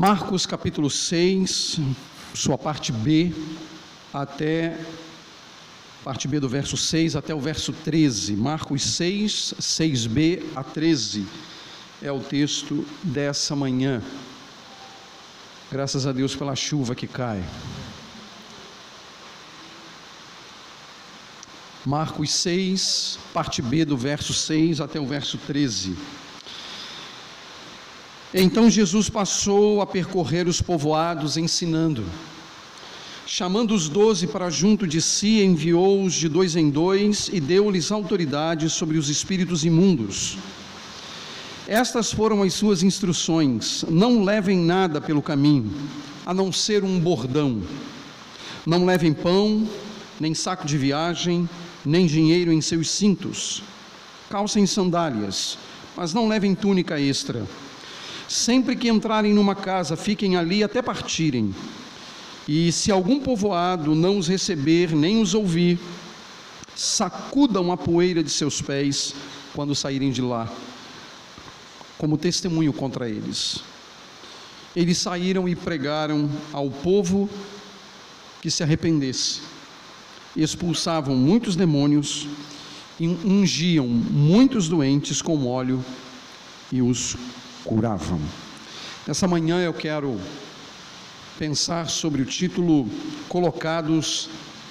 Marcos capítulo 6, sua parte B, até parte B do verso 6 até o verso 13. Marcos 6, 6b a 13 é o texto dessa manhã. Graças a Deus pela chuva que cai. Marcos 6, parte B do verso 6 até o verso 13. Então Jesus passou a percorrer os povoados ensinando. Chamando os doze para junto de si, enviou-os de dois em dois e deu-lhes autoridade sobre os espíritos imundos. Estas foram as suas instruções: não levem nada pelo caminho, a não ser um bordão. Não levem pão, nem saco de viagem, nem dinheiro em seus cintos. Calcem sandálias, mas não levem túnica extra Sempre que entrarem numa casa, fiquem ali até partirem. E se algum povoado não os receber nem os ouvir, sacudam a poeira de seus pés quando saírem de lá, como testemunho contra eles. Eles saíram e pregaram ao povo que se arrependesse. Expulsavam muitos demônios e ungiam muitos doentes com óleo e os curavam. Nessa manhã eu quero pensar sobre o título Colocados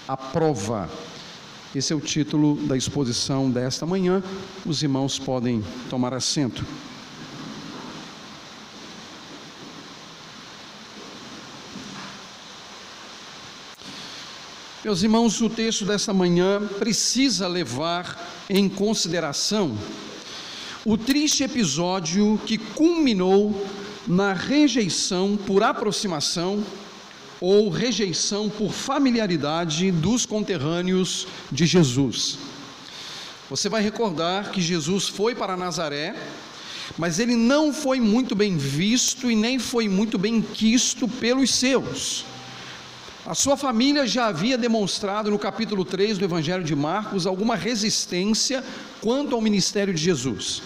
à Prova. Esse é o título da exposição desta manhã. Os irmãos podem tomar assento. Meus irmãos, o texto desta manhã precisa levar em consideração o triste episódio que culminou na rejeição por aproximação ou rejeição por familiaridade dos conterrâneos de Jesus. Você vai recordar que Jesus foi para Nazaré, mas ele não foi muito bem visto e nem foi muito bem quisto pelos seus. A sua família já havia demonstrado no capítulo 3 do Evangelho de Marcos alguma resistência quanto ao ministério de Jesus.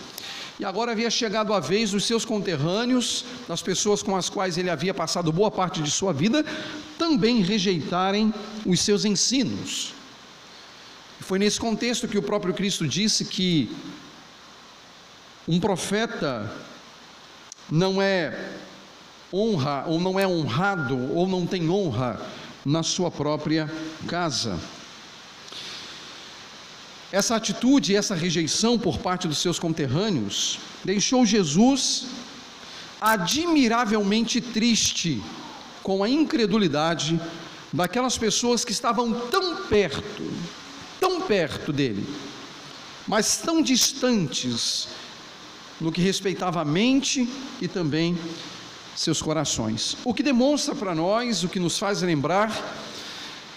E agora havia chegado a vez dos seus conterrâneos, das pessoas com as quais ele havia passado boa parte de sua vida, também rejeitarem os seus ensinos. Foi nesse contexto que o próprio Cristo disse que um profeta não é honra ou não é honrado ou não tem honra na sua própria casa. Essa atitude, essa rejeição por parte dos seus conterrâneos, deixou Jesus admiravelmente triste com a incredulidade daquelas pessoas que estavam tão perto, tão perto dele, mas tão distantes no que respeitava a mente e também seus corações. O que demonstra para nós, o que nos faz lembrar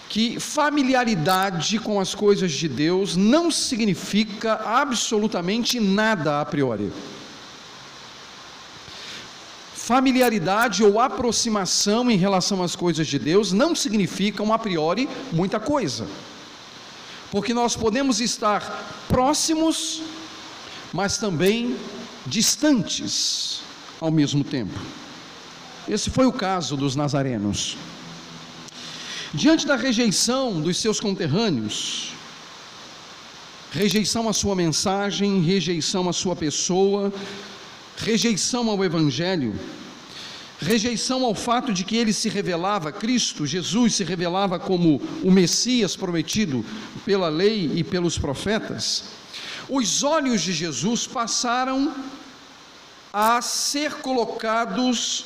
que familiaridade com as coisas de Deus não significa absolutamente nada a priori. Familiaridade ou aproximação em relação às coisas de Deus não significam a priori muita coisa. Porque nós podemos estar próximos, mas também distantes ao mesmo tempo. Esse foi o caso dos nazarenos. Diante da rejeição dos seus conterrâneos, rejeição à sua mensagem, rejeição à sua pessoa, rejeição ao Evangelho, rejeição ao fato de que ele se revelava, Cristo, Jesus se revelava como o Messias prometido pela lei e pelos profetas, os olhos de Jesus passaram a ser colocados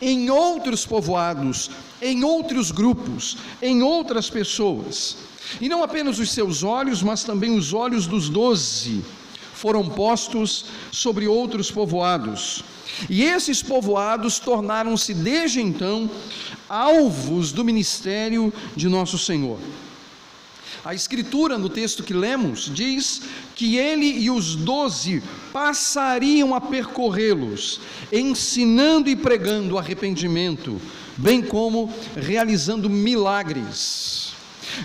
em outros povoados, em outros grupos, em outras pessoas. E não apenas os seus olhos, mas também os olhos dos doze foram postos sobre outros povoados. E esses povoados tornaram-se desde então alvos do ministério de nosso Senhor. A Escritura, no texto que lemos, diz que ele e os doze passariam a percorrê-los, ensinando e pregando arrependimento, bem como realizando milagres.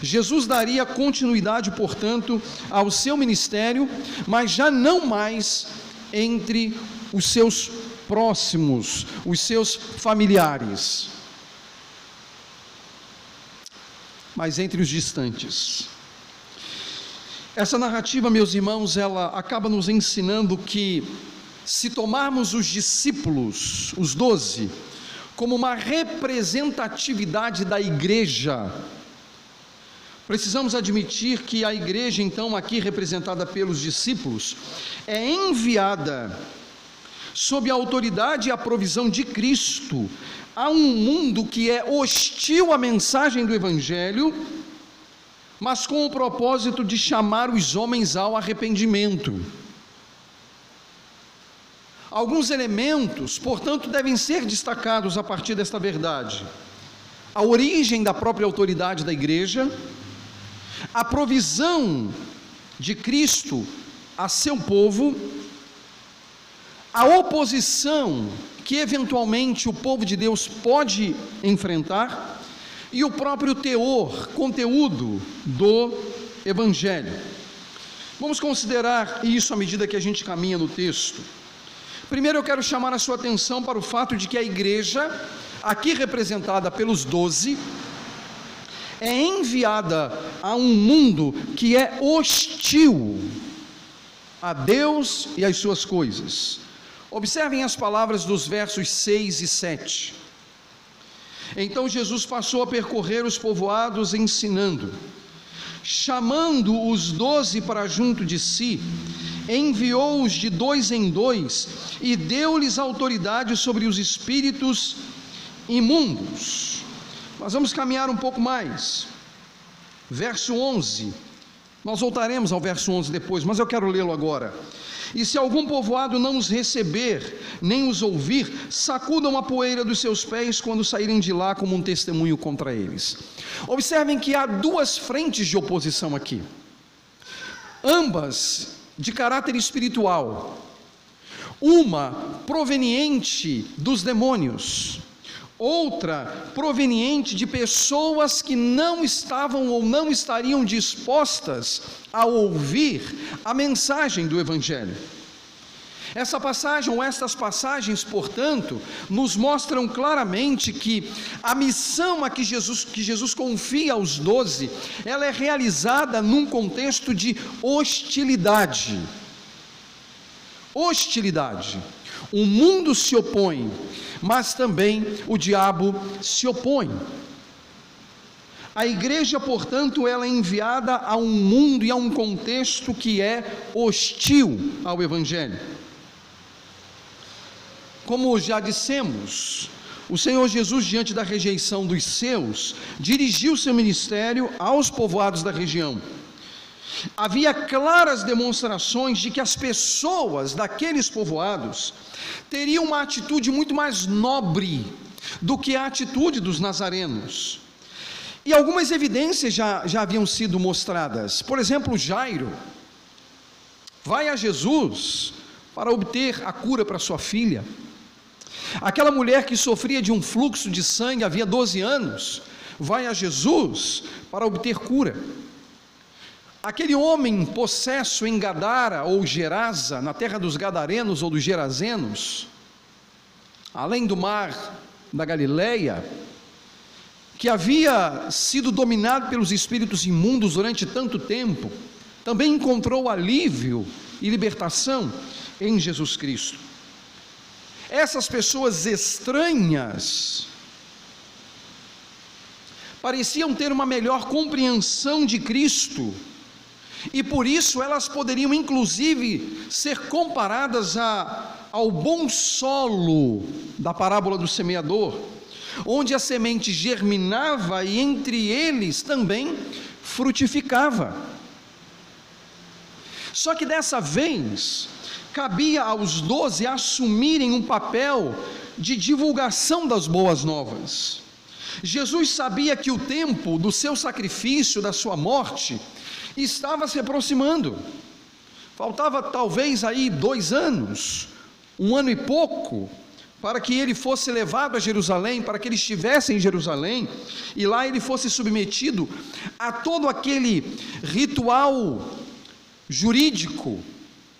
Jesus daria continuidade, portanto, ao seu ministério, mas já não mais entre os seus próximos, os seus familiares, mas entre os distantes. Essa narrativa, meus irmãos, ela acaba nos ensinando que se tomarmos os discípulos, os doze, como uma representatividade da igreja, precisamos admitir que a igreja, então, aqui representada pelos discípulos, é enviada sob a autoridade e a provisão de Cristo a um mundo que é hostil à mensagem do Evangelho mas com o propósito de chamar os homens ao arrependimento. Alguns elementos, portanto, devem ser destacados a partir desta verdade: a origem da própria autoridade da igreja, a provisão de Cristo a seu povo, a oposição que eventualmente o povo de Deus pode enfrentar e o próprio teor, conteúdo do Evangelho. Vamos considerar isso à medida que a gente caminha no texto. Primeiro, eu quero chamar a sua atenção para o fato de que a igreja, aqui representada pelos doze, é enviada a um mundo que é hostil a Deus e às suas coisas. Observem as palavras dos versos 6 e 7. Então Jesus passou a percorrer os povoados ensinando. Chamando os doze para junto de si, enviou-os de dois em dois e deu-lhes autoridade sobre os espíritos imundos. Nós vamos caminhar um pouco mais. Verso 11. Nós voltaremos ao verso 11 depois, mas eu quero lê-lo agora. E se algum povoado não os receber, nem os ouvir, sacudam a poeira dos seus pés quando saírem de lá como um testemunho contra eles. Observem que há duas frentes de oposição aqui, ambas de caráter espiritual. Uma proveniente dos demônios, outra proveniente de pessoas que não estavam ou não estariam dispostas a ouvir a mensagem do Evangelho. Essa passagem, ou estas passagens, portanto, nos mostram claramente que a missão a que Jesus, que Jesus confia aos doze, ela é realizada num contexto de hostilidade. Hostilidade. O mundo se opõe, mas também o diabo se opõe. A igreja, portanto, ela é enviada a um mundo e a um contexto que é hostil ao evangelho. Como já dissemos, o Senhor Jesus, diante da rejeição dos seus, dirigiu seu ministério aos povoados da região. Havia claras demonstrações de que as pessoas daqueles povoados teriam uma atitude muito mais nobre do que a atitude dos nazarenos. E algumas evidências já, já haviam sido mostradas. Por exemplo, Jairo vai a Jesus para obter a cura para sua filha. Aquela mulher que sofria de um fluxo de sangue havia 12 anos, vai a Jesus para obter cura. Aquele homem possesso em Gadara ou Gerasa, na terra dos Gadarenos ou dos Gerazenos, além do mar da Galileia, que havia sido dominado pelos espíritos imundos durante tanto tempo, também encontrou alívio e libertação em Jesus Cristo. Essas pessoas estranhas pareciam ter uma melhor compreensão de Cristo e por isso elas poderiam inclusive ser comparadas a, ao bom solo da parábola do semeador, onde a semente germinava e entre eles também frutificava. Só que dessa vez, cabia aos doze assumirem um papel de divulgação das boas novas. Jesus sabia que o tempo do seu sacrifício, da sua morte, estava se aproximando. Faltava talvez aí dois anos, um ano e pouco, para que ele fosse levado a Jerusalém, para que ele estivesse em Jerusalém e lá ele fosse submetido a todo aquele ritual jurídico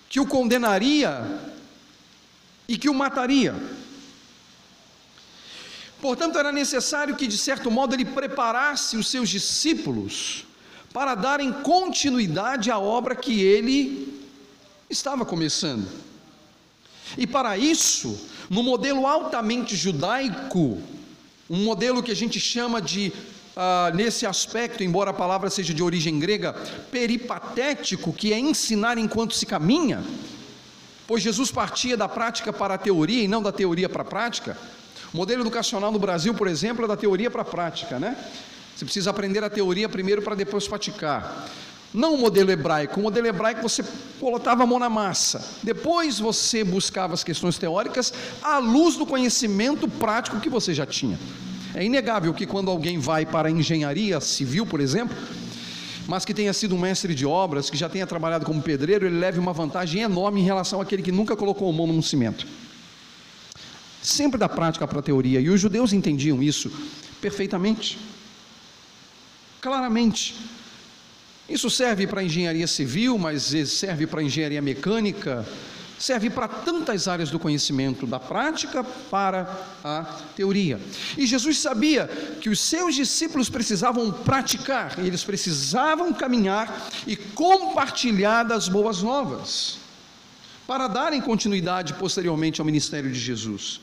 que o condenaria e que o mataria. Portanto, era necessário que, de certo modo, ele preparasse os seus discípulos para darem continuidade à obra que ele estava começando. E para isso, no modelo altamente judaico, um modelo que a gente chama de, ah, nesse aspecto, embora a palavra seja de origem grega, peripatético, que é ensinar enquanto se caminha, pois Jesus partia da prática para a teoria e não da teoria para a prática. O modelo educacional no Brasil, por exemplo, é da teoria para a prática, né? Você precisa aprender a teoria primeiro para depois praticar. Não o modelo hebraico. O modelo hebraico você colocava a mão na massa. Depois você buscava as questões teóricas à luz do conhecimento prático que você já tinha. É inegável que quando alguém vai para a engenharia civil, por exemplo, mas que tenha sido um mestre de obras, que já tenha trabalhado como pedreiro, ele leve uma vantagem enorme em relação àquele que nunca colocou a mão num cimento. Sempre da prática para a teoria, e os judeus entendiam isso perfeitamente, claramente. Isso serve para engenharia civil, mas serve para engenharia mecânica, serve para tantas áreas do conhecimento, da prática para a teoria. E Jesus sabia que os seus discípulos precisavam praticar, eles precisavam caminhar e compartilhar das boas novas, para darem continuidade posteriormente ao ministério de Jesus.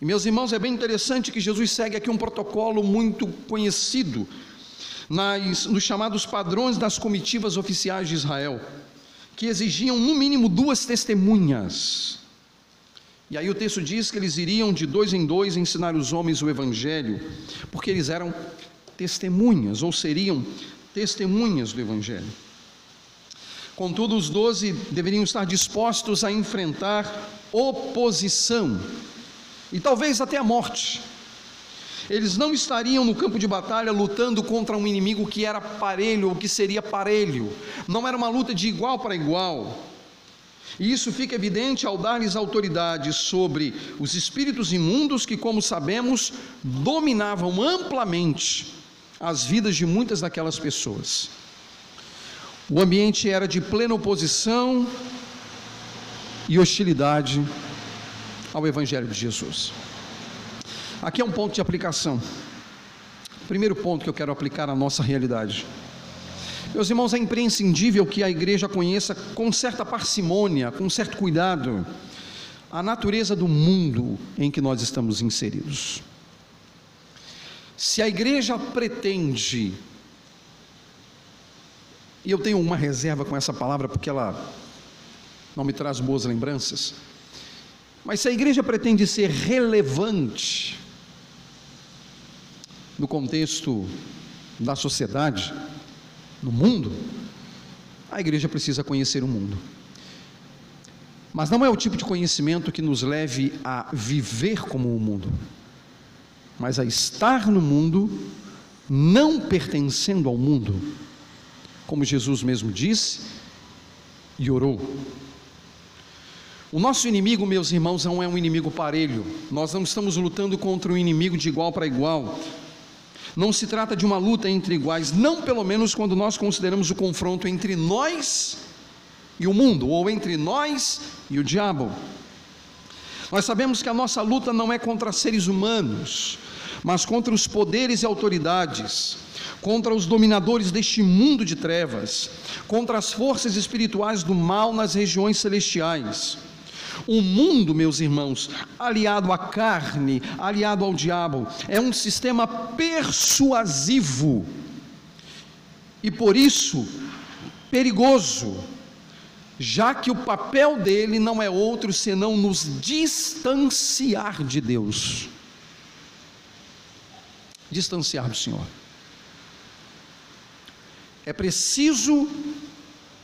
E meus irmãos, é bem interessante que Jesus segue aqui um protocolo muito conhecido nas, nos chamados padrões das comitivas oficiais de Israel, que exigiam no mínimo duas testemunhas. E aí o texto diz que eles iriam de dois em dois ensinar os homens o evangelho, porque eles eram testemunhas, ou seriam testemunhas do evangelho. Contudo, os doze deveriam estar dispostos a enfrentar oposição e talvez até a morte eles não estariam no campo de batalha lutando contra um inimigo que era parelho ou que seria parelho. Não era uma luta de igual para igual. E isso fica evidente ao dar-lhes autoridade sobre os espíritos imundos que, como sabemos, dominavam amplamente as vidas de muitas daquelas pessoas. O ambiente era de plena oposição e hostilidade ao Evangelho de Jesus. Aqui é um ponto de aplicação. Primeiro ponto que eu quero aplicar à nossa realidade. Meus irmãos, é imprescindível que a igreja conheça com certa parcimônia, com certo cuidado, a natureza do mundo em que nós estamos inseridos. Se a igreja pretende, e eu tenho uma reserva com essa palavra porque ela não me traz boas lembranças, mas se a igreja pretende ser relevante, no contexto da sociedade, no mundo, a igreja precisa conhecer o mundo. Mas não é o tipo de conhecimento que nos leve a viver como o mundo, mas a estar no mundo, não pertencendo ao mundo, como Jesus mesmo disse e orou. O nosso inimigo, meus irmãos, não é um inimigo parelho. Nós não estamos lutando contra um inimigo de igual para igual. Não se trata de uma luta entre iguais, não pelo menos quando nós consideramos o confronto entre nós e o mundo, ou entre nós e o diabo. Nós sabemos que a nossa luta não é contra seres humanos, mas contra os poderes e autoridades, contra os dominadores deste mundo de trevas, contra as forças espirituais do mal nas regiões celestiais. O mundo, meus irmãos, aliado à carne, aliado ao diabo, é um sistema persuasivo e por isso perigoso, já que o papel dele não é outro senão nos distanciar de Deus. Distanciar do Senhor. É preciso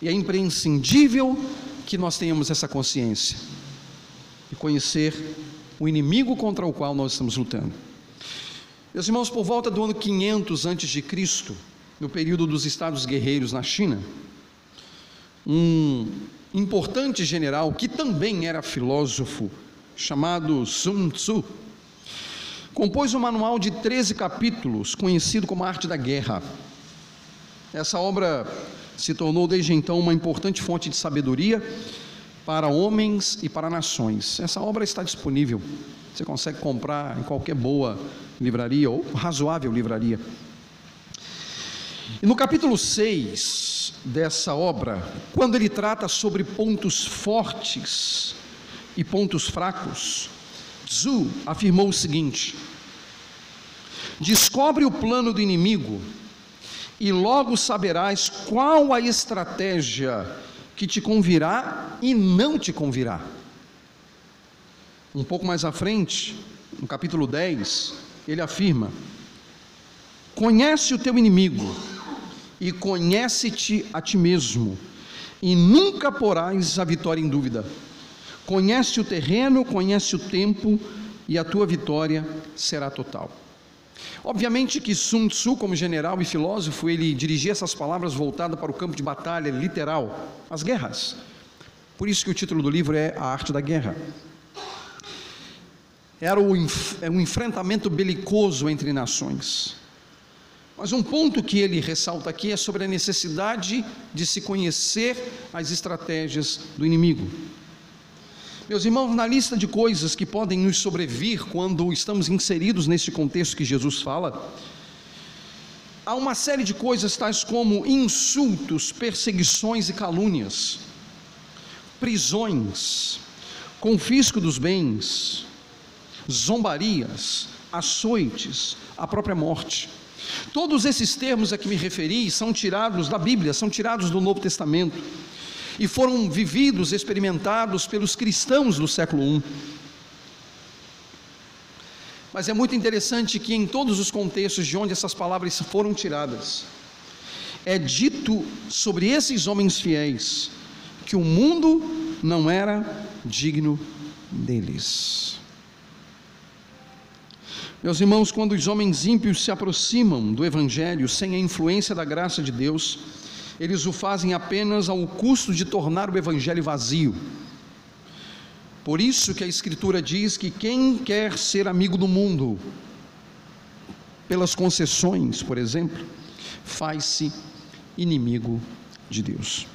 e é imprescindível que nós tenhamos essa consciência e conhecer o inimigo contra o qual nós estamos lutando. Meus irmãos, por volta do ano 500 antes de Cristo, no período dos estados guerreiros na China, um importante general que também era filósofo, chamado Sun Tzu, compôs um manual de 13 capítulos, conhecido como Arte da Guerra. Essa obra se tornou desde então uma importante fonte de sabedoria para homens e para nações. Essa obra está disponível. Você consegue comprar em qualquer boa livraria ou razoável livraria. E no capítulo 6 dessa obra, quando ele trata sobre pontos fortes e pontos fracos, Zhu afirmou o seguinte: Descobre o plano do inimigo e logo saberás qual a estratégia que te convirá e não te convirá. Um pouco mais à frente, no capítulo 10, ele afirma: Conhece o teu inimigo e conhece-te a ti mesmo, e nunca porás a vitória em dúvida. Conhece o terreno, conhece o tempo, e a tua vitória será total. Obviamente que Sun Tzu, como general e filósofo, ele dirigia essas palavras voltadas para o campo de batalha literal, as guerras. Por isso que o título do livro é A Arte da Guerra. Era o, é um enfrentamento belicoso entre nações. Mas um ponto que ele ressalta aqui é sobre a necessidade de se conhecer as estratégias do inimigo. Meus irmãos, na lista de coisas que podem nos sobrevir quando estamos inseridos nesse contexto que Jesus fala, há uma série de coisas tais como insultos, perseguições e calúnias, prisões, confisco dos bens, zombarias, açoites, a própria morte. Todos esses termos a que me referi são tirados da Bíblia, são tirados do Novo Testamento e foram vividos, experimentados pelos cristãos do século I. Mas é muito interessante que em todos os contextos de onde essas palavras foram tiradas, é dito sobre esses homens fiéis que o mundo não era digno deles. Meus irmãos, quando os homens ímpios se aproximam do Evangelho sem a influência da graça de Deus, eles o fazem apenas ao custo de tornar o evangelho vazio. Por isso que a Escritura diz que quem quer ser amigo do mundo, pelas concessões, por exemplo, faz-se inimigo de Deus.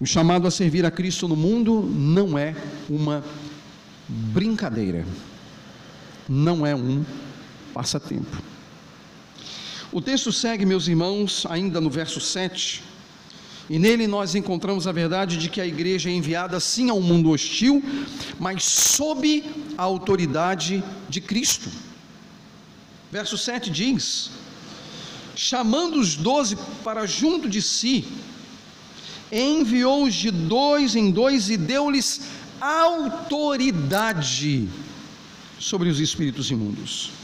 O chamado a servir a Cristo no mundo não é uma brincadeira, não é um passatempo. O texto segue, meus irmãos, ainda no verso 7, e nele nós encontramos a verdade de que a igreja é enviada sim ao mundo hostil, mas sob a autoridade de Cristo. Verso 7 diz: chamando os doze para junto de si, enviou-os de dois em dois e deu-lhes autoridade sobre os espíritos imundos.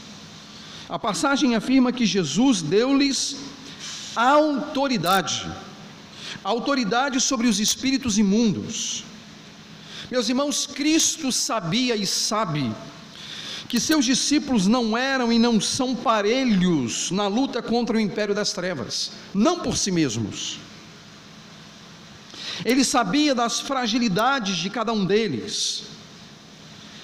A passagem afirma que Jesus deu-lhes autoridade, autoridade sobre os espíritos imundos. Meus irmãos, Cristo sabia e sabe que seus discípulos não eram e não são parelhos na luta contra o império das trevas, não por si mesmos. Ele sabia das fragilidades de cada um deles.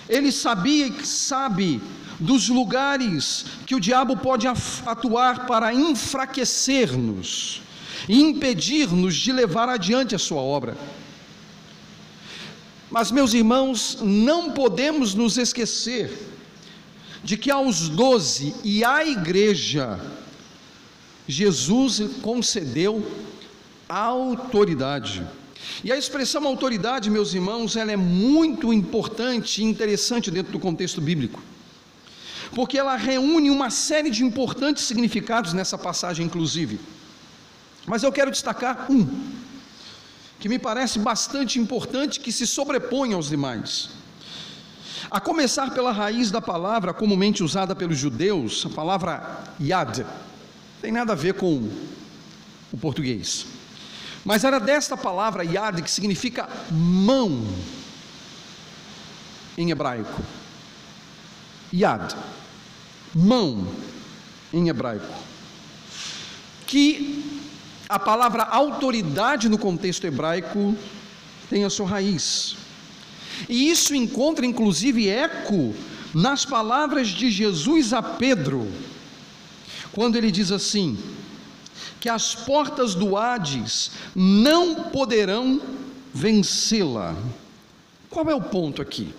Ele sabia e sabe dos lugares que o diabo pode atuar para enfraquecer-nos e impedir-nos de levar adiante a sua obra. Mas, meus irmãos, não podemos nos esquecer de que aos doze e à igreja, Jesus concedeu autoridade. E a expressão autoridade, meus irmãos, ela é muito importante e interessante dentro do contexto bíblico porque ela reúne uma série de importantes significados nessa passagem, inclusive. Mas eu quero destacar um, que me parece bastante importante, que se sobrepõe aos demais. A começar pela raiz da palavra comumente usada pelos judeus, a palavra yad, tem nada a ver com o português. Mas era desta palavra yad que significa mão em hebraico. Yad mão em hebraico. Que a palavra autoridade no contexto hebraico tem a sua raiz. E isso encontra inclusive eco nas palavras de Jesus a Pedro, quando ele diz assim: que as portas do Hades não poderão vencê-la. Qual é o ponto aqui?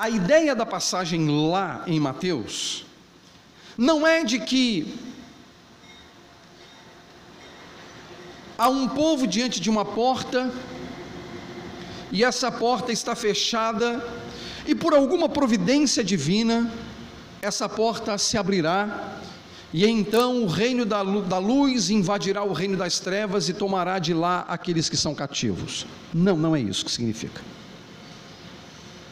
A ideia da passagem lá em Mateus não é de que há um povo diante de uma porta e essa porta está fechada e por alguma providência divina essa porta se abrirá e então o reino da luz invadirá o reino das trevas e tomará de lá aqueles que são cativos. Não, não é isso que significa.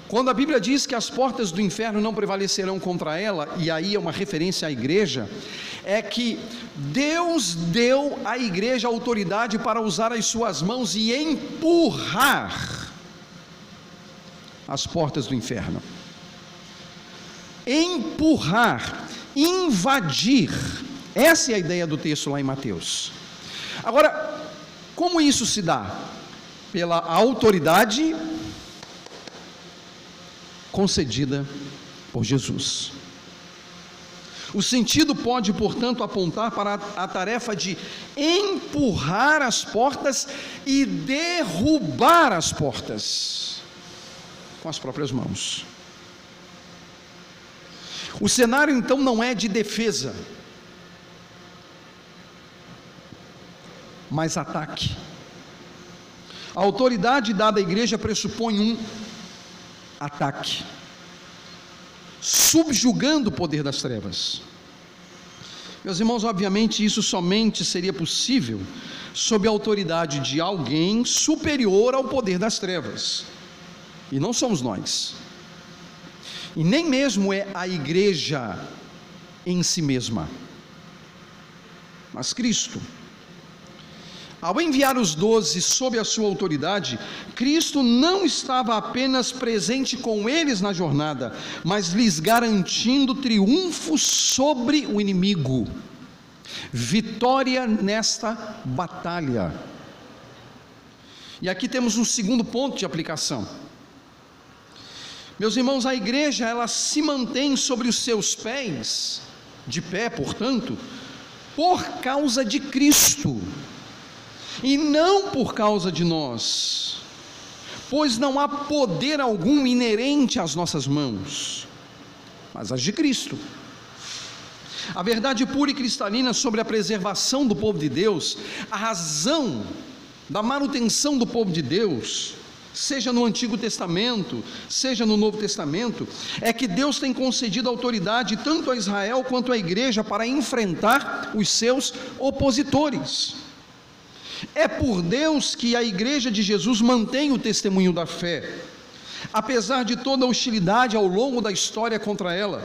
Quando a Bíblia diz que as portas do inferno não prevalecerão contra ela, e aí é uma referência à igreja, é que Deus deu à igreja autoridade para usar as suas mãos e empurrar as portas do inferno. Empurrar, invadir. Essa é a ideia do texto lá em Mateus. Agora, como isso se dá? Pela autoridade concedida por Jesus. O sentido pode, portanto, apontar para a tarefa de empurrar as portas e derrubar as portas com as próprias mãos. O cenário então não é de defesa, mas ataque. A autoridade dada à igreja pressupõe um ataque, subjugando o poder das trevas. Meus irmãos, obviamente isso somente seria possível sob a autoridade de alguém superior ao poder das trevas, e não somos nós, e nem mesmo é a igreja em si mesma, mas Cristo. Ao enviar os doze sob a sua autoridade, Cristo não estava apenas presente com eles na jornada, mas lhes garantindo triunfo sobre o inimigo, vitória nesta batalha. E aqui temos um segundo ponto de aplicação. Meus irmãos, a igreja ela se mantém sobre os seus pés, de pé, portanto, por causa de Cristo e não por causa de nós, pois não há poder algum inerente às nossas mãos, mas as de Cristo. A verdade pura e cristalina sobre a preservação do povo de Deus, a razão da manutenção do povo de Deus, seja no Antigo Testamento, seja no Novo Testamento, é que Deus tem concedido autoridade tanto a Israel quanto à igreja para enfrentar os seus opositores. É por Deus que a igreja de Jesus mantém o testemunho da fé, apesar de toda a hostilidade ao longo da história contra ela,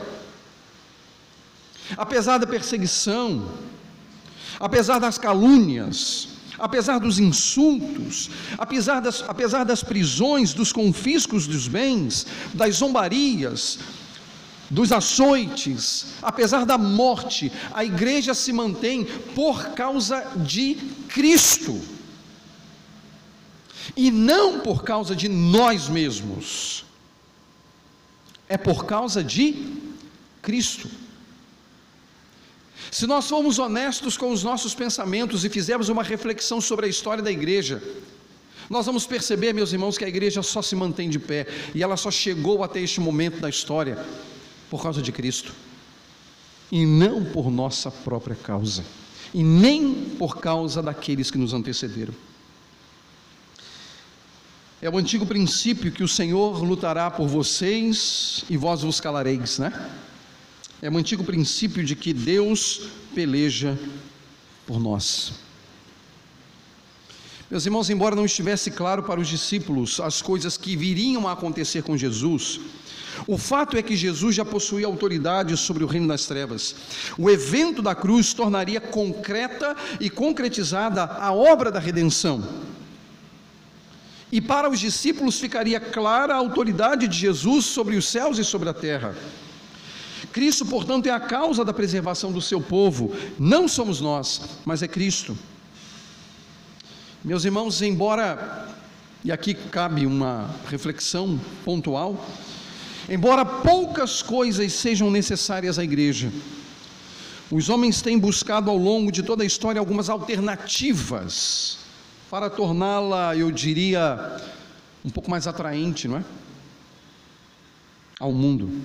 apesar da perseguição, apesar das calúnias, apesar dos insultos, apesar das, apesar das prisões, dos confiscos dos bens, das zombarias, dos açoites, apesar da morte, a igreja se mantém por causa de Cristo. E não por causa de nós mesmos. É por causa de Cristo. Se nós formos honestos com os nossos pensamentos e fizermos uma reflexão sobre a história da igreja, nós vamos perceber, meus irmãos, que a igreja só se mantém de pé e ela só chegou até este momento da história por causa de Cristo, e não por nossa própria causa, e nem por causa daqueles que nos antecederam. É o antigo princípio que o Senhor lutará por vocês e vós vos calareis, né? É o antigo princípio de que Deus peleja por nós. Meus irmãos, embora não estivesse claro para os discípulos as coisas que viriam a acontecer com Jesus, o fato é que Jesus já possuía autoridade sobre o reino das trevas. O evento da cruz tornaria concreta e concretizada a obra da redenção. E para os discípulos ficaria clara a autoridade de Jesus sobre os céus e sobre a terra. Cristo, portanto, é a causa da preservação do seu povo, não somos nós, mas é Cristo. Meus irmãos, embora, e aqui cabe uma reflexão pontual, Embora poucas coisas sejam necessárias à igreja, Os homens têm buscado ao longo de toda a história algumas alternativas para torná-la, eu diria, um pouco mais atraente, não é? Ao mundo.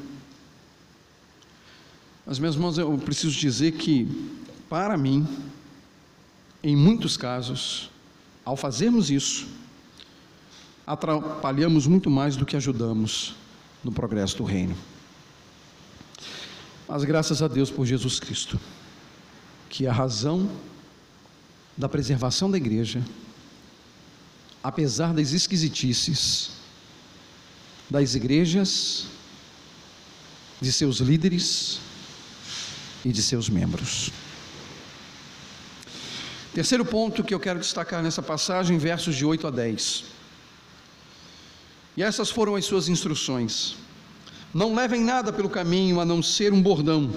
Mas, meus irmãos, eu preciso dizer que, para mim, em muitos casos, ao fazermos isso, atrapalhamos muito mais do que ajudamos no progresso do reino. Mas graças a Deus por Jesus Cristo, que a razão da preservação da igreja, apesar das esquisitices das igrejas, de seus líderes e de seus membros. Terceiro ponto que eu quero destacar nessa passagem, versos de 8 a 10. E essas foram as suas instruções. Não levem nada pelo caminho a não ser um bordão.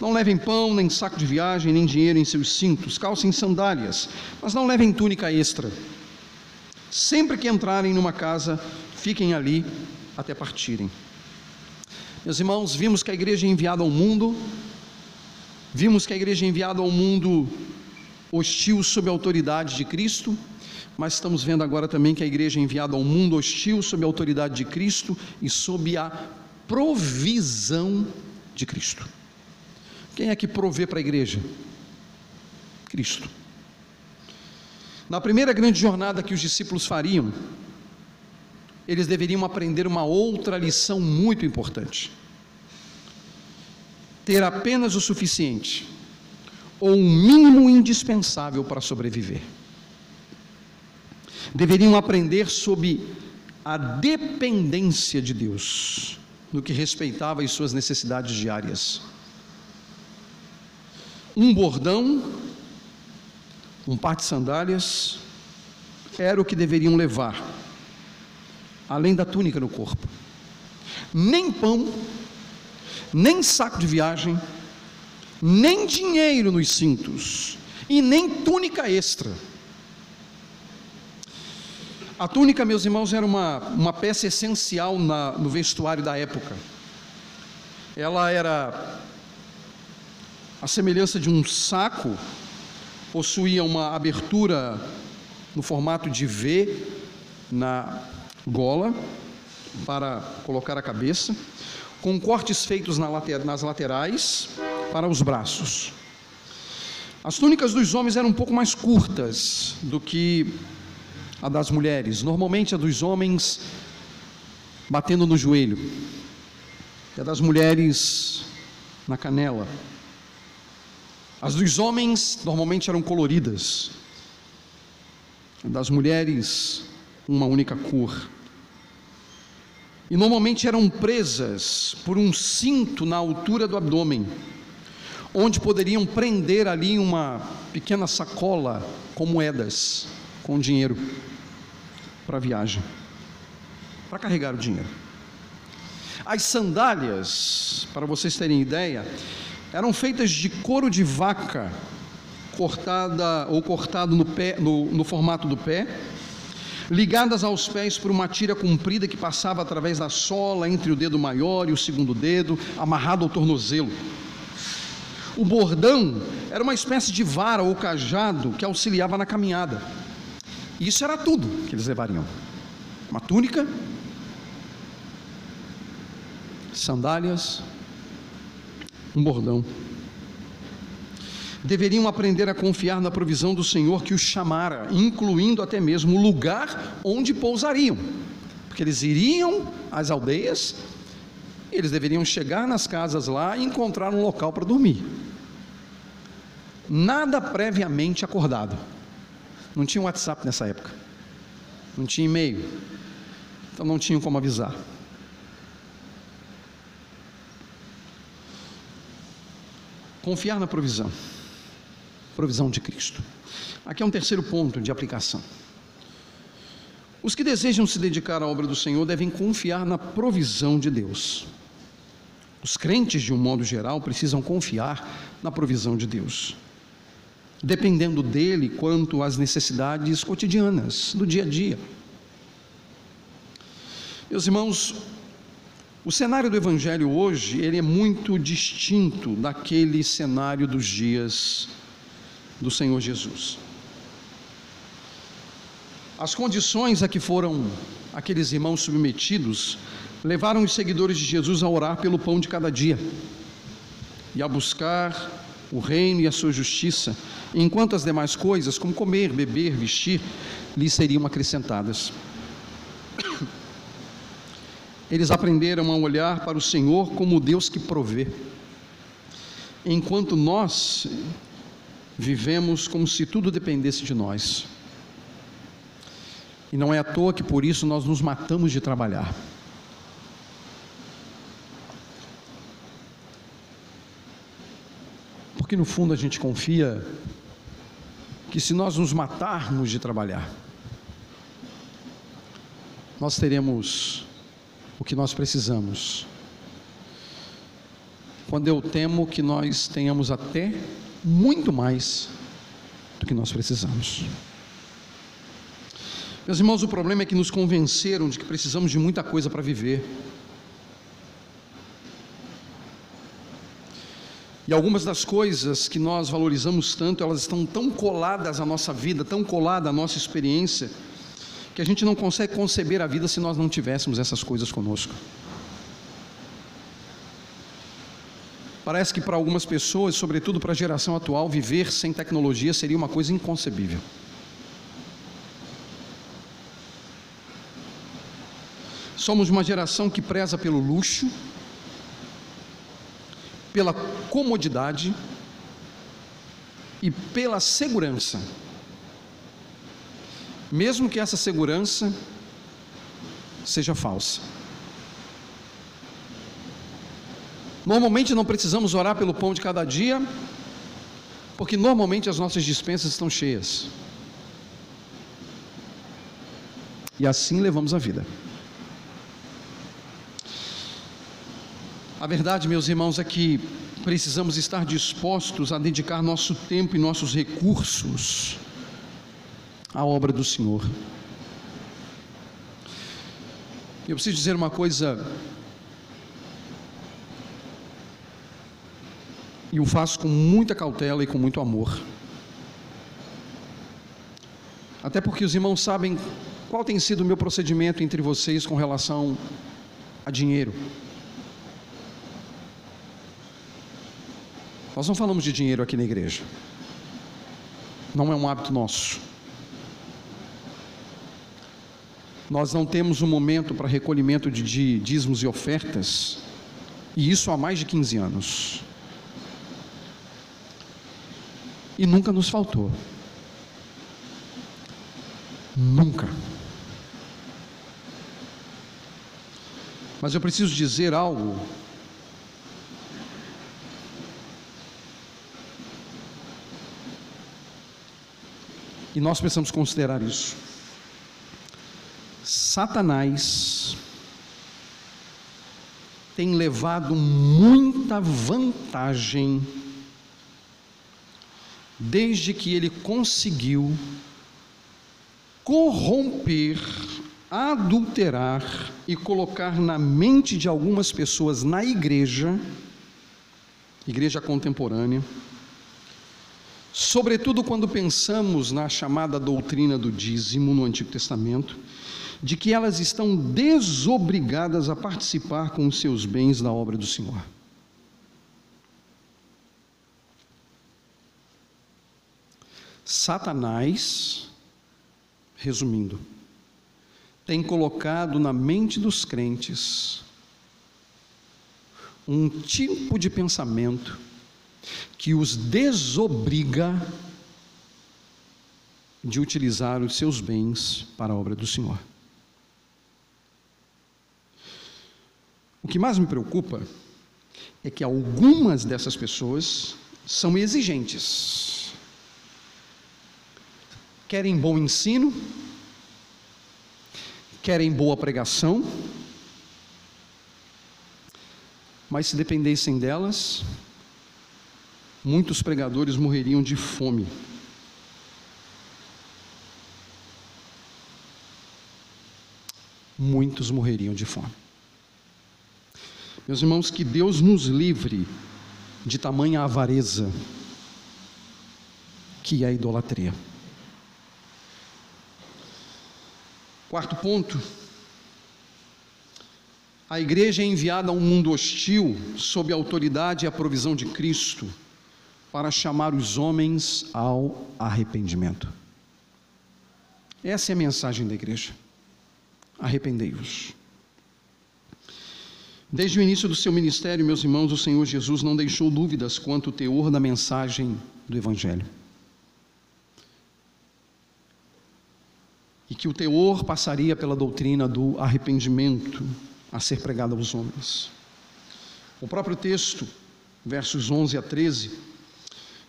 Não levem pão, nem saco de viagem, nem dinheiro em seus cintos. Calcem sandálias, mas não levem túnica extra. Sempre que entrarem numa casa, fiquem ali até partirem. Meus irmãos, vimos que a igreja é enviada ao mundo, vimos que a igreja é enviada ao mundo hostil sob a autoridade de Cristo, mas estamos vendo agora também que a igreja é enviada ao mundo hostil sob a autoridade de Cristo e sob a provisão de Cristo. Quem é que provê para a igreja? Cristo. Na primeira grande jornada que os discípulos fariam, eles deveriam aprender uma outra lição muito importante. Ter apenas o suficiente, ou um mínimo indispensável para sobreviver. Deveriam aprender sobre a dependência de Deus no que respeitava as suas necessidades diárias. Um bordão, um par de sandálias, era o que deveriam levar, além da túnica no corpo. Nem pão, nem saco de viagem, nem dinheiro nos cintos, e nem túnica extra. A túnica, meus irmãos, era uma, uma peça essencial na, no vestuário da época. Ela era a semelhança de um saco, possuía uma abertura no formato de V na gola para colocar a cabeça, com cortes feitos na later, nas laterais para os braços. As túnicas dos homens eram um pouco mais curtas do que a das mulheres, normalmente a dos homens batendo no joelho, e a das mulheres na canela. As dos homens normalmente eram coloridas, a das mulheres uma única cor. E normalmente eram presas por um cinto na altura do abdômen, onde poderiam prender ali uma pequena sacola com moedas, com dinheiro para a viagem, para carregar o dinheiro. As sandálias, para vocês terem ideia, eram feitas de couro de vaca, cortada ou cortado no, pé, no, no formato do pé, ligadas aos pés por uma tira comprida que passava através da sola entre o dedo maior e o segundo dedo, amarrado ao tornozelo. O bordão era uma espécie de vara ou cajado que auxiliava na caminhada. Isso era tudo que eles levariam: uma túnica, sandálias, um bordão. Deveriam aprender a confiar na provisão do Senhor que os chamara, incluindo até mesmo o lugar onde pousariam, porque eles iriam às aldeias, eles deveriam chegar nas casas lá e encontrar um local para dormir. Nada previamente acordado. Não tinha WhatsApp nessa época, não tinha e-mail, então não tinham como avisar. Confiar na provisão, provisão de Cristo. Aqui é um terceiro ponto de aplicação. Os que desejam se dedicar à obra do Senhor devem confiar na provisão de Deus. Os crentes, de um modo geral, precisam confiar na provisão de Deus dependendo dele quanto às necessidades cotidianas do dia a dia. Meus irmãos, O cenário do evangelho hoje, ele é muito distinto daquele cenário dos dias do Senhor Jesus. As condições a que foram aqueles irmãos submetidos levaram os seguidores de Jesus a orar pelo pão de cada dia e a buscar o reino e a sua justiça, enquanto as demais coisas, como comer, beber, vestir, lhes seriam acrescentadas. Eles aprenderam a olhar para o Senhor como o Deus que provê, enquanto nós vivemos como se tudo dependesse de nós. E não é à toa que por isso nós nos matamos de trabalhar. Porque no fundo a gente confia que se nós nos matarmos de trabalhar, nós teremos o que nós precisamos. Quando eu temo que nós tenhamos até muito mais do que nós precisamos. Meus irmãos, o problema é que nos convenceram de que precisamos de muita coisa para viver. E algumas das coisas que nós valorizamos tanto, elas estão tão coladas à nossa vida, tão coladas à nossa experiência, que a gente não consegue conceber a vida se nós não tivéssemos essas coisas conosco. Parece que para algumas pessoas, sobretudo para a geração atual, viver sem tecnologia seria uma coisa inconcebível. Somos uma geração que preza pelo luxo, pela comodidade e pela segurança. Mesmo que essa segurança seja falsa. Normalmente não precisamos orar pelo pão de cada dia, porque normalmente as nossas dispensas estão cheias. E assim levamos a vida. A verdade, meus irmãos, é que precisamos estar dispostos a dedicar nosso tempo e nossos recursos à obra do Senhor. Eu preciso dizer uma coisa, e o faço com muita cautela e com muito amor. Até porque os irmãos sabem qual tem sido o meu procedimento entre vocês com relação a dinheiro. Nós não falamos de dinheiro aqui na igreja. Não é um hábito nosso. Nós não temos um momento para recolhimento de dízimos e ofertas, e isso há mais de 15 anos. E nunca nos faltou. Nunca. Mas eu preciso dizer algo E nós precisamos considerar isso. Satanás tem levado muita vantagem desde que ele conseguiu corromper, adulterar e colocar na mente de algumas pessoas na igreja, igreja contemporânea, sobretudo quando pensamos na chamada doutrina do dízimo no Antigo Testamento, de que elas estão desobrigadas a participar com os seus bens da obra do Senhor. Satanás, resumindo, tem colocado na mente dos crentes um tipo de pensamento que os desobriga de utilizar os seus bens para a obra do Senhor. O que mais me preocupa é que algumas dessas pessoas são exigentes. Querem bom ensino, querem boa pregação, mas se dependessem delas, muitos pregadores morreriam de fome. Muitos morreriam de fome. Meus irmãos, que Deus nos livre de tamanha avareza, que é a idolatria. Quarto ponto, a igreja é enviada a um mundo hostil, sob a autoridade e a provisão de Cristo, para chamar os homens ao arrependimento. Essa é a mensagem da igreja. Arrependei-vos. Desde o início do seu ministério, meus irmãos, o Senhor Jesus não deixou dúvidas quanto ao teor da mensagem do Evangelho. E que o teor passaria pela doutrina do arrependimento a ser pregado aos homens. O próprio texto, versos 11 a 13,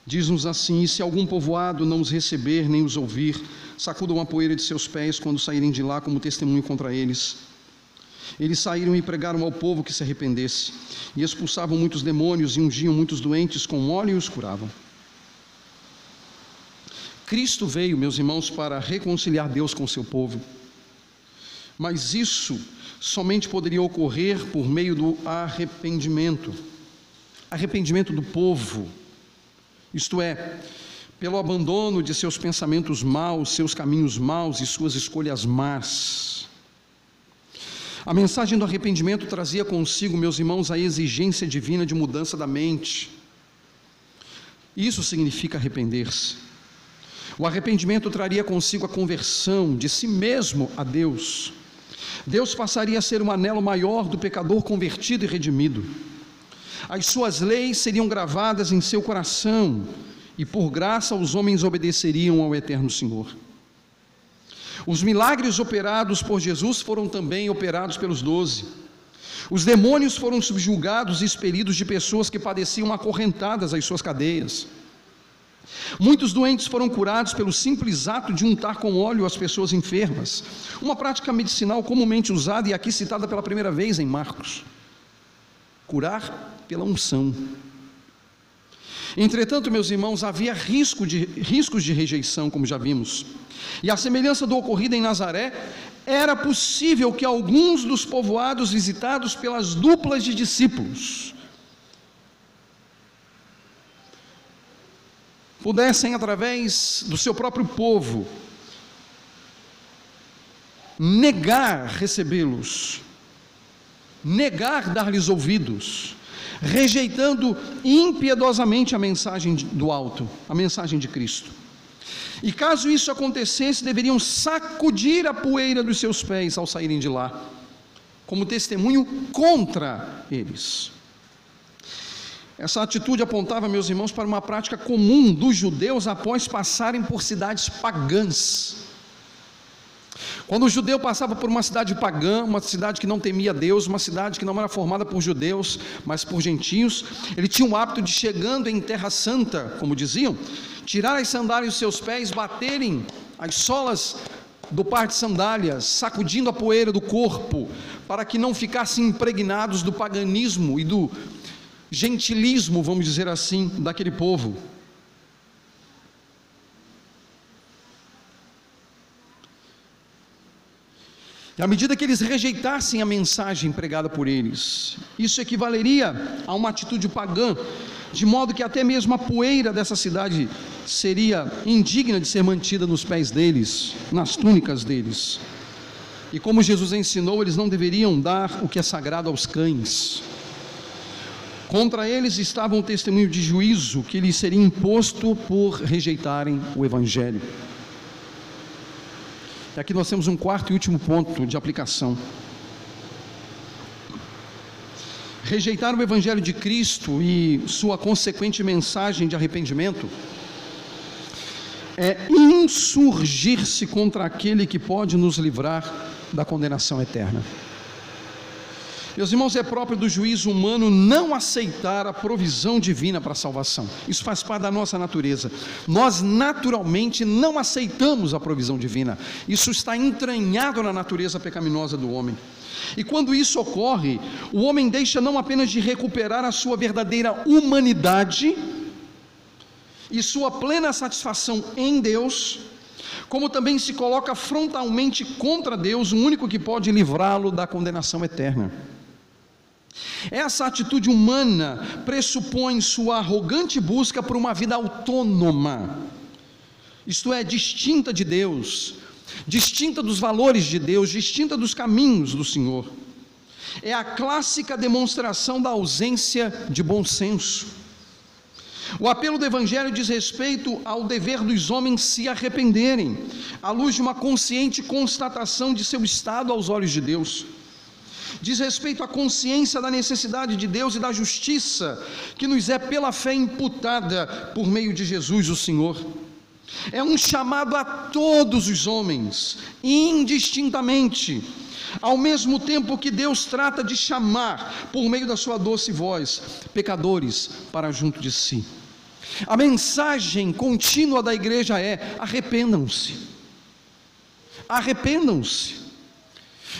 diz-nos assim: E se algum povoado não os receber nem os ouvir, sacudam a poeira de seus pés quando saírem de lá como testemunho contra eles eles saíram e pregaram ao povo que se arrependesse, e expulsavam muitos demônios e ungiam muitos doentes com óleo e os curavam. Cristo veio, meus irmãos, para reconciliar Deus com seu povo. Mas isso somente poderia ocorrer por meio do arrependimento. Arrependimento do povo. Isto é, pelo abandono de seus pensamentos maus, seus caminhos maus e suas escolhas más. A mensagem do arrependimento trazia consigo, meus irmãos, a exigência divina de mudança da mente. Isso significa arrepender-se. O arrependimento traria consigo a conversão de si mesmo a Deus. Deus passaria a ser um anelo maior do pecador convertido e redimido. As suas leis seriam gravadas em seu coração, e por graça os homens obedeceriam ao eterno Senhor. Os milagres operados por Jesus foram também operados pelos doze. Os demônios foram subjugados e expelidos de pessoas que padeciam acorrentadas às suas cadeias. Muitos doentes foram curados pelo simples ato de untar com óleo as pessoas enfermas, uma prática medicinal comumente usada e aqui citada pela primeira vez em Marcos. Curar pela unção. Entretanto, meus irmãos, havia risco de, riscos de rejeição, como já vimos. E a semelhança do ocorrido em Nazaré, era possível que alguns dos povoados visitados pelas duplas de discípulos pudessem, através do seu próprio povo, negar recebê-los, negar dar-lhes ouvidos, rejeitando impiedosamente a mensagem do alto, a mensagem de Cristo. E caso isso acontecesse, deveriam sacudir a poeira dos seus pés ao saírem de lá, como testemunho contra eles. Essa atitude apontava, meus irmãos, para uma prática comum dos judeus após passarem por cidades pagãs quando o judeu passava por uma cidade pagã, uma cidade que não temia Deus, uma cidade que não era formada por judeus, mas por gentios, ele tinha o hábito de, chegando em terra santa, como diziam, tirar as sandálias dos seus pés, baterem as solas do par de sandálias, sacudindo a poeira do corpo, para que não ficassem impregnados do paganismo e do gentilismo, vamos dizer assim, daquele povo. À medida que eles rejeitassem a mensagem pregada por eles, isso equivaleria a uma atitude pagã, de modo que até mesmo a poeira dessa cidade seria indigna de ser mantida nos pés deles, nas túnicas deles. E como Jesus ensinou, eles não deveriam dar o que é sagrado aos cães. Contra eles estava um testemunho de juízo que lhes seria imposto por rejeitarem o Evangelho. E aqui nós temos um quarto e último ponto de aplicação. Rejeitar o Evangelho de Cristo e sua consequente mensagem de arrependimento é insurgir-se contra aquele que pode nos livrar da condenação eterna. Meus irmãos, é próprio do juízo humano não aceitar a provisão divina para a salvação. Isso faz parte da nossa natureza. Nós naturalmente não aceitamos a provisão divina. Isso está entranhado na natureza pecaminosa do homem. E quando isso ocorre, o homem deixa não apenas de recuperar a sua verdadeira humanidade e sua plena satisfação em Deus, como também se coloca frontalmente contra Deus, o único que pode livrá-lo da condenação eterna. Essa atitude humana pressupõe sua arrogante busca por uma vida autônoma, isto é, distinta de Deus, distinta dos valores de Deus, distinta dos caminhos do Senhor. É a clássica demonstração da ausência de bom senso. O apelo do Evangelho diz respeito ao dever dos homens se arrependerem, à luz de uma consciente constatação de seu estado aos olhos de Deus. Diz respeito à consciência da necessidade de Deus e da justiça que nos é pela fé imputada por meio de Jesus, o Senhor. É um chamado a todos os homens, indistintamente, ao mesmo tempo que Deus trata de chamar, por meio da sua doce voz, pecadores para junto de si. A mensagem contínua da igreja é: arrependam-se. Arrependam-se.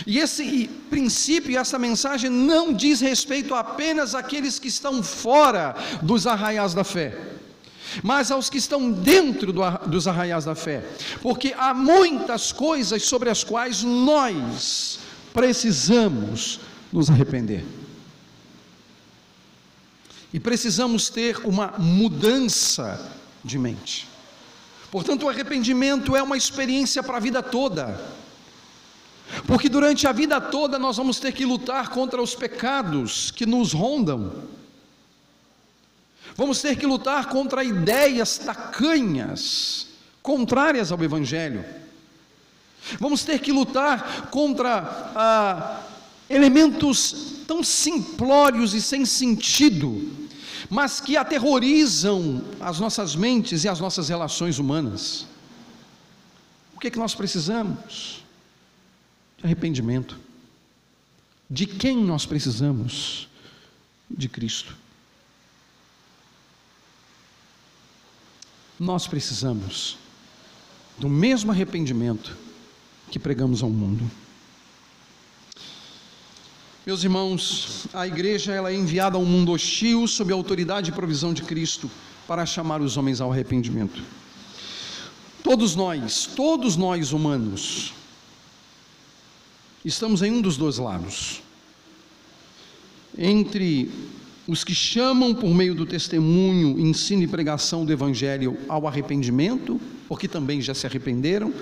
E esse princípio essa mensagem não diz respeito apenas àqueles que estão fora dos arraiais da fé, mas aos que estão dentro do, dos arraiais da fé, porque há muitas coisas sobre as quais nós precisamos nos arrepender. E precisamos ter uma mudança de mente. Portanto, o arrependimento é uma experiência para a vida toda. Porque durante a vida toda nós vamos ter que lutar contra os pecados que nos rondam. Vamos ter que lutar contra ideias tacanhas, contrárias ao Evangelho. Vamos ter que lutar contra ah, elementos tão simplórios e sem sentido, mas que aterrorizam as nossas mentes e as nossas relações humanas. O que é que nós precisamos? De arrependimento. De quem nós precisamos? De Cristo. Nós precisamos do mesmo arrependimento que pregamos ao mundo. Meus irmãos, a igreja ela é enviada a um mundo hostil sob a autoridade e provisão de Cristo para chamar os homens ao arrependimento. Todos nós, todos nós humanos, estamos em um dos dois lados. Entre os que chamam por meio do testemunho, ensino e pregação do Evangelho ao arrependimento, porque também já se arrependeram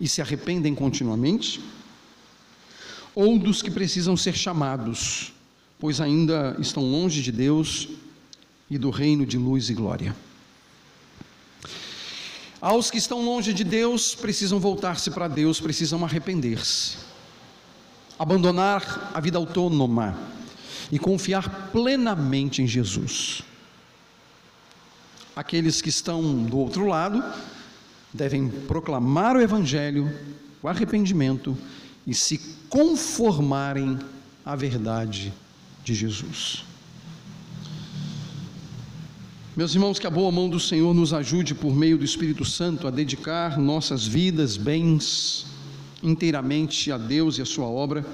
e se arrependem continuamente, ou dos que precisam ser chamados, pois ainda estão longe de Deus e do reino de luz e glória. Aos que estão longe de Deus, precisam voltar-se para Deus, precisam arrepender-se, abandonar a vida autônoma e confiar plenamente em Jesus. Aqueles que estão do outro lado devem proclamar o Evangelho, o arrependimento e se conformarem à verdade de Jesus. Meus irmãos, que a boa mão do Senhor nos ajude por meio do Espírito Santo a dedicar nossas vidas, bens, inteiramente a Deus e a Sua obra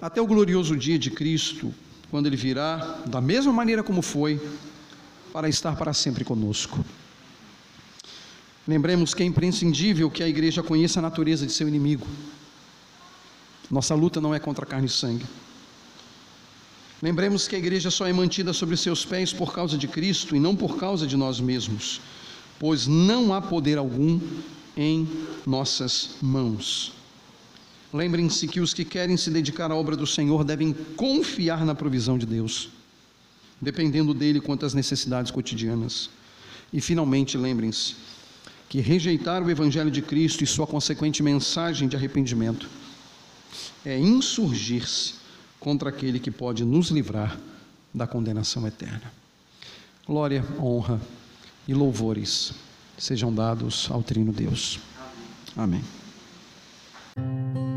até o glorioso dia de Cristo, quando Ele virá, da mesma maneira como foi, para estar para sempre conosco. Lembremos que é imprescindível que a igreja conheça a natureza de seu inimigo. Nossa luta não é contra carne e sangue. Lembremos que a igreja só é mantida sobre seus pés por causa de Cristo e não por causa de nós mesmos, pois não há poder algum em nossas mãos. Lembrem-se que os que querem se dedicar à obra do Senhor devem confiar na provisão de Deus, dependendo dele quanto às necessidades cotidianas. E finalmente, lembrem-se que rejeitar o Evangelho de Cristo e sua consequente mensagem de arrependimento é insurgir-se contra aquele que pode nos livrar da condenação eterna. Glória, honra e louvores sejam dados ao Trino Deus. Amém. Amém.